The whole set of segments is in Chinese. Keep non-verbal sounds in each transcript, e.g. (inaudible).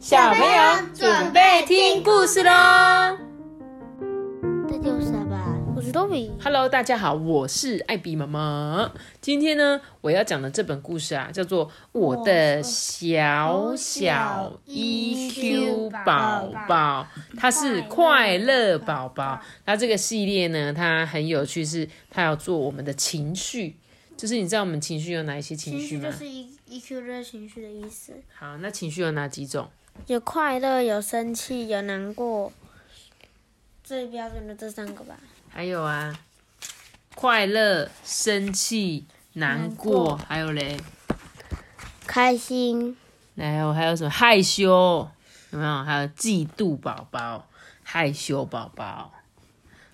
小朋友准备听故事喽这就是吧，我是多比。！Hello，大家好，我是艾比妈妈。今天呢，我要讲的这本故事啊，叫做《我的小小 EQ 宝宝》，它是快乐宝宝。它这个系列呢，它很有趣，是它要做我们的情绪。就是你知道我们情绪有哪一些情绪吗？情绪就是 E E Q 就是情绪的意思，好，那情绪有哪几种？有快乐，有生气，有难过，最标准的这三个吧。还有啊，快乐、生气、难难过，过还有嘞，开心，还有还有什么？害羞，有没有？还有嫉妒宝宝、害羞宝宝、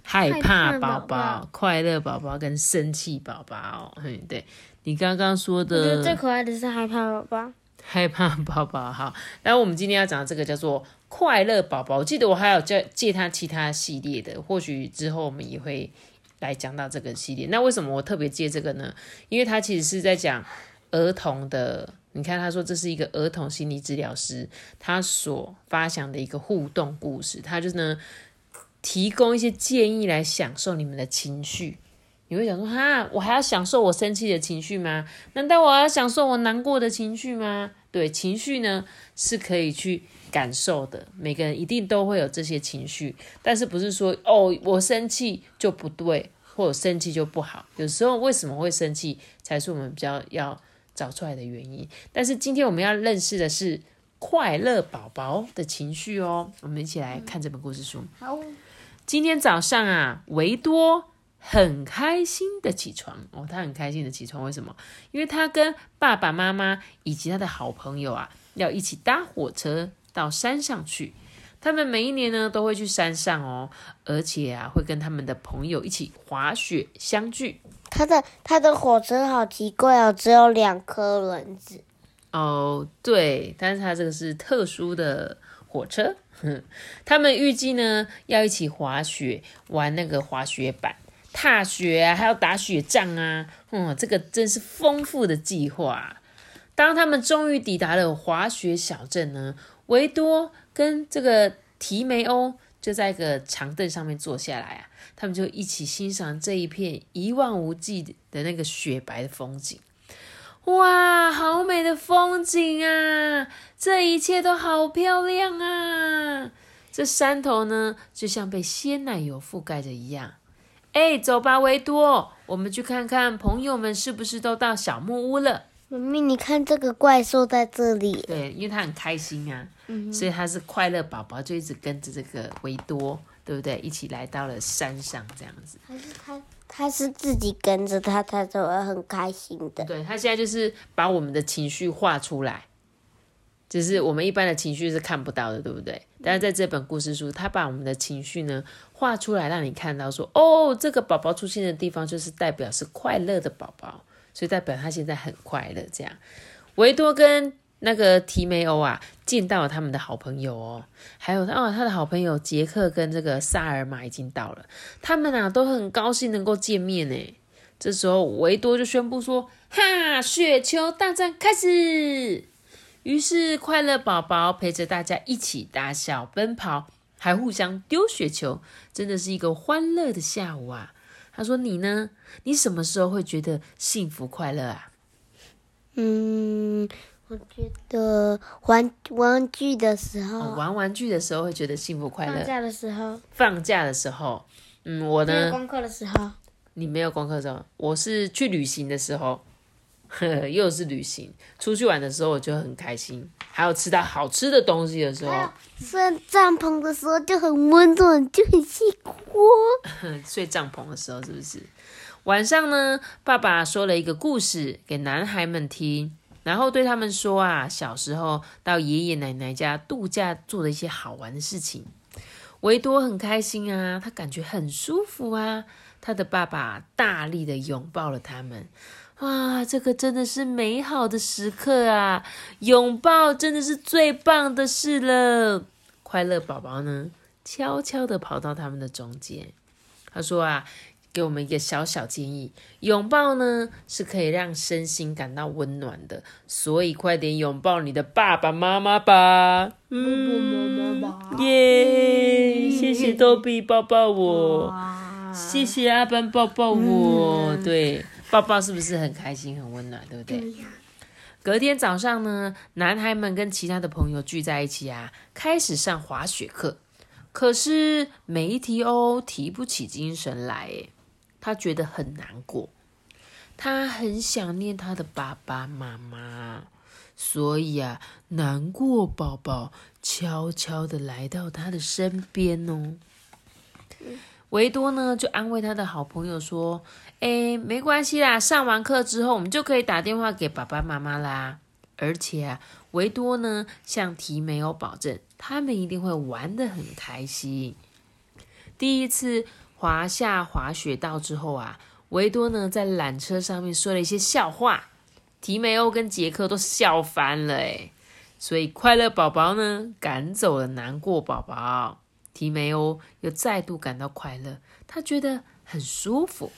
害怕宝宝。快乐宝宝跟生气宝宝。嗯，对你刚刚说我觉得最可爱的是害怕宝宝。害怕宝宝，好。然后我们今天要讲的这个叫做快乐宝宝，我记得我还有借借他其他系列的，或许之后我们也会来讲到这个系列。那为什么我特别借这个呢？因为他其实是在讲儿童的。你看，他说这是一个儿童心理治疗师他所发想的一个互动故事，他就是呢提供一些建议来享受你们的情绪。你会想说，哈，我还要享受我生气的情绪吗？难道我要享受我难过的情绪吗？对，情绪呢是可以去感受的，每个人一定都会有这些情绪，但是不是说哦，我生气就不对，或者生气就不好。有时候为什么会生气，才是我们比较要找出来的原因。但是今天我们要认识的是快乐宝宝的情绪哦，我们一起来看这本故事书。好，今天早上啊，维多很开心的起床哦，他很开心的起床，为什么？因为他跟爸爸妈妈以及他的好朋友啊，要一起搭火车到山上去。他们每一年呢都会去山上哦，而且啊会跟他们的朋友一起滑雪相聚。他的他的火车好奇怪哦，只有两颗轮子。哦，对，但是它这个是特殊的火车，哼，(laughs) 他们预计呢要一起滑雪，玩那个滑雪板、踏雪啊，还要打雪仗啊，嗯，这个真是丰富的计划。当他们终于抵达了滑雪小镇呢，维多跟这个提梅欧就在一个长凳上面坐下来啊，他们就一起欣赏这一片一望无际的那个雪白的风景。哇，好美的风景啊！这一切都好漂亮啊！这山头呢，就像被鲜奶油覆盖着一样。哎，走吧，维多，我们去看看朋友们是不是都到小木屋了。妈咪，你看这个怪兽在这里。对，因为他很开心啊，所以他是快乐宝宝，就一直跟着这个维多，对不对？一起来到了山上，这样子。还是他他是自己跟着他，他就会很开心的。对他现在就是把我们的情绪画出来，就是我们一般的情绪是看不到的，对不对？但是在这本故事书，他把我们的情绪呢画出来，让你看到说，哦，这个宝宝出现的地方就是代表是快乐的宝宝，所以代表他现在很快乐。这样，维多跟那个提梅欧啊，见到了他们的好朋友哦，还有哦，他的好朋友杰克跟这个萨尔玛已经到了，他们啊都很高兴能够见面呢。这时候，维多就宣布说：“哈，雪球大战开始！”于是，快乐宝宝陪着大家一起大笑、奔跑，还互相丢雪球，真的是一个欢乐的下午啊！他说：“你呢？你什么时候会觉得幸福快乐啊？”嗯，我觉得玩玩具的时候，哦玩玩具的时候会觉得幸福快乐，放假的时候，放假的时候，嗯，我呢？功课的时候，你没有功课的时候，我是去旅行的时候，(laughs) 又是旅行，出去玩的时候我就很开心，还有吃到好吃的东西的时候，睡帐篷的时候就很温暖，就很幸福。(laughs) 睡帐篷的时候是不是？晚上呢，爸爸说了一个故事给男孩们听，然后对他们说啊，小时候到爷爷奶奶家度假做的一些好玩的事情。维多很开心啊，他感觉很舒服啊。他的爸爸大力的拥抱了他们，哇，这个真的是美好的时刻啊！拥抱真的是最棒的事了。快乐宝宝呢，悄悄的跑到他们的中间，他说啊。给我们一个小小建议：拥抱呢是可以让身心感到温暖的，所以快点拥抱你的爸爸妈妈吧。嗯，耶！谢谢多比抱抱我，谢谢阿班抱抱我。对，抱抱是不是很开心、很温暖，对不对？隔天早上呢，男孩们跟其他的朋友聚在一起啊，开始上滑雪课。可是梅提欧提不起精神来，诶，他觉得很难过，他很想念他的爸爸妈妈，所以啊，难过宝宝悄悄的来到他的身边哦。维多呢，就安慰他的好朋友说：“哎，没关系啦，上完课之后，我们就可以打电话给爸爸妈妈啦。而且啊，维多呢，向提梅欧保证，他们一定会玩得很开心。第一次滑下滑雪道之后啊，维多呢，在缆车上面说了一些笑话，提梅欧跟杰克都笑翻了哎。所以快乐宝宝呢，赶走了难过宝宝。”提梅欧又再度感到快乐，他觉得很舒服。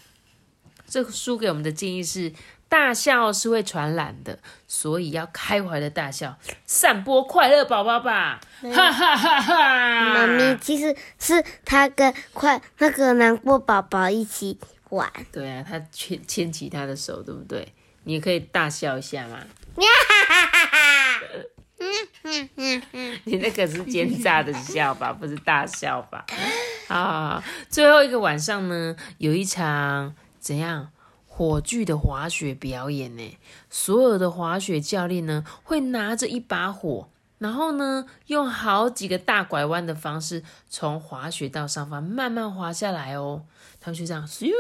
这个书给我们的建议是：大笑是会传染的，所以要开怀的大笑，散播快乐宝宝吧！哈哈哈哈！妈咪其实是他跟快那个难过宝宝一起玩。对啊，他牵牵起他的手，对不对？你也可以大笑一下嘛！(laughs) (laughs) 你那个是奸诈的笑吧，(laughs) 不是大笑吧？啊，最后一个晚上呢，有一场怎样火炬的滑雪表演呢？所有的滑雪教练呢，会拿着一把火，然后呢，用好几个大拐弯的方式，从滑雪道上方慢慢滑下来哦。他们就这样，咻，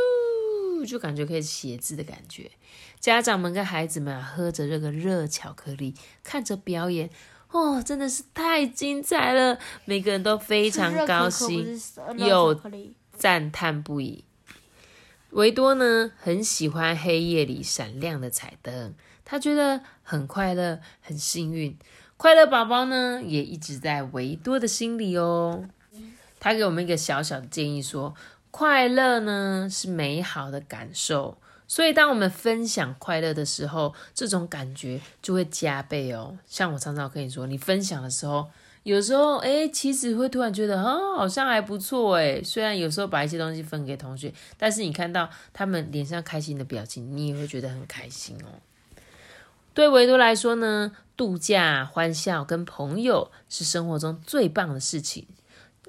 就感觉可以写字的感觉。家长们跟孩子们喝着这个热巧克力，看着表演。哦，真的是太精彩了！每个人都非常高兴，又赞叹不已。维多呢，很喜欢黑夜里闪亮的彩灯，他觉得很快乐，很幸运。快乐宝宝呢，也一直在维多的心里哦。他给我们一个小小的建议说：快乐呢，是美好的感受。所以，当我们分享快乐的时候，这种感觉就会加倍哦。像我常常跟你说，你分享的时候，有时候哎，其实会突然觉得，哦，好像还不错哎。虽然有时候把一些东西分给同学，但是你看到他们脸上开心的表情，你也会觉得很开心哦。对维多来说呢，度假、欢笑跟朋友是生活中最棒的事情。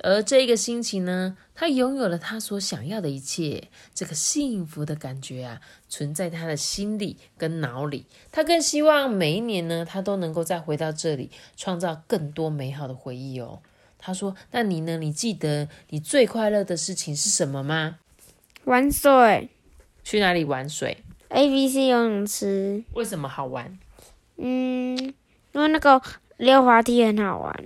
而这个心情呢，他拥有了他所想要的一切，这个幸福的感觉啊，存在他的心里跟脑里。他更希望每一年呢，他都能够再回到这里，创造更多美好的回忆哦。他说：“那你呢？你记得你最快乐的事情是什么吗？”玩水。去哪里玩水？A B C 游泳池。为什么好玩？嗯，因为那个溜滑梯很好玩。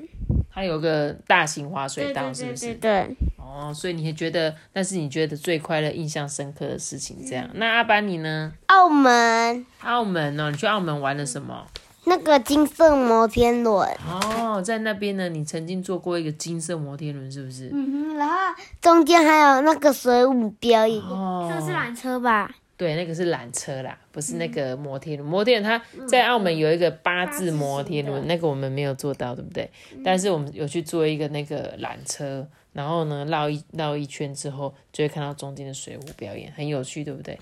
它有个大型滑水道，是不是？对。哦，所以你还觉得那是你觉得最快乐、印象深刻的事情？这样，那阿班你呢？澳门。澳门哦，你去澳门玩了什么？那个金色摩天轮。哦，在那边呢，你曾经坐过一个金色摩天轮，是不是？嗯哼，然后中间还有那个水舞表演。哦。这是缆车吧？对，那个是缆车啦，不是那个摩天轮。摩天轮它在澳门有一个八字摩天轮，那个我们没有做到，对不对？但是我们有去做一个那个缆车，然后呢绕一绕一圈之后，就会看到中间的水舞表演，很有趣，对不对？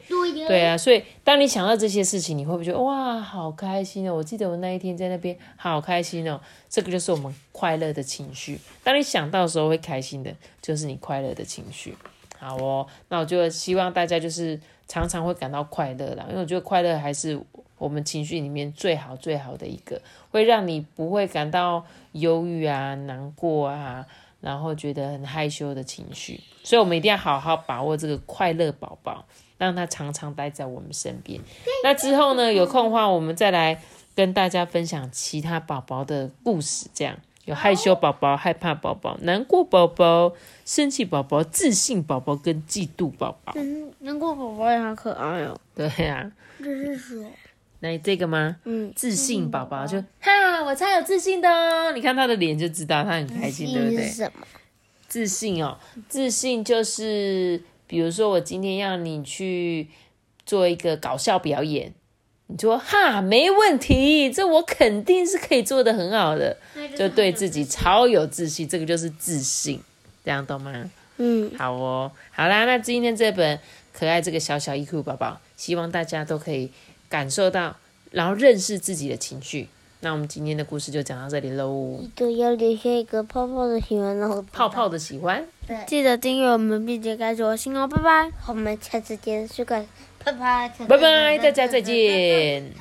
对啊，所以当你想到这些事情，你会不会觉得哇，好开心哦？我记得我那一天在那边好开心哦，这个就是我们快乐的情绪。当你想到的时候会开心的，就是你快乐的情绪。好哦，那我就希望大家就是。常常会感到快乐啦，因为我觉得快乐还是我们情绪里面最好最好的一个，会让你不会感到忧郁啊、难过啊，然后觉得很害羞的情绪。所以，我们一定要好好把握这个快乐宝宝，让他常常待在我们身边。那之后呢，有空的话，我们再来跟大家分享其他宝宝的故事，这样。有害羞宝宝、害怕宝宝、难过宝宝、生气宝宝、自信宝宝跟嫉妒宝宝。嗯，难过宝宝也好可爱哦。对呀。这是谁？那这个吗？嗯，自信宝宝就哈，我超有自信的哦。你看他的脸就知道他很开心，对不对？什么？自信哦，自信就是比如说我今天要你去做一个搞笑表演，你说哈没问题，这我肯定是可以做的很好的，就对自己超有自信，这个就是自信，这样懂吗？嗯，好哦，好啦，那今天这本可爱这个小小衣库宝宝，希望大家都可以感受到，然后认识自己的情绪。那我们今天的故事就讲到这里喽。记得要留下一个泡泡的喜欢然后泡泡的喜欢。记得订阅我们并且关注我拜拜我们下次见拜拜拜拜大家再见。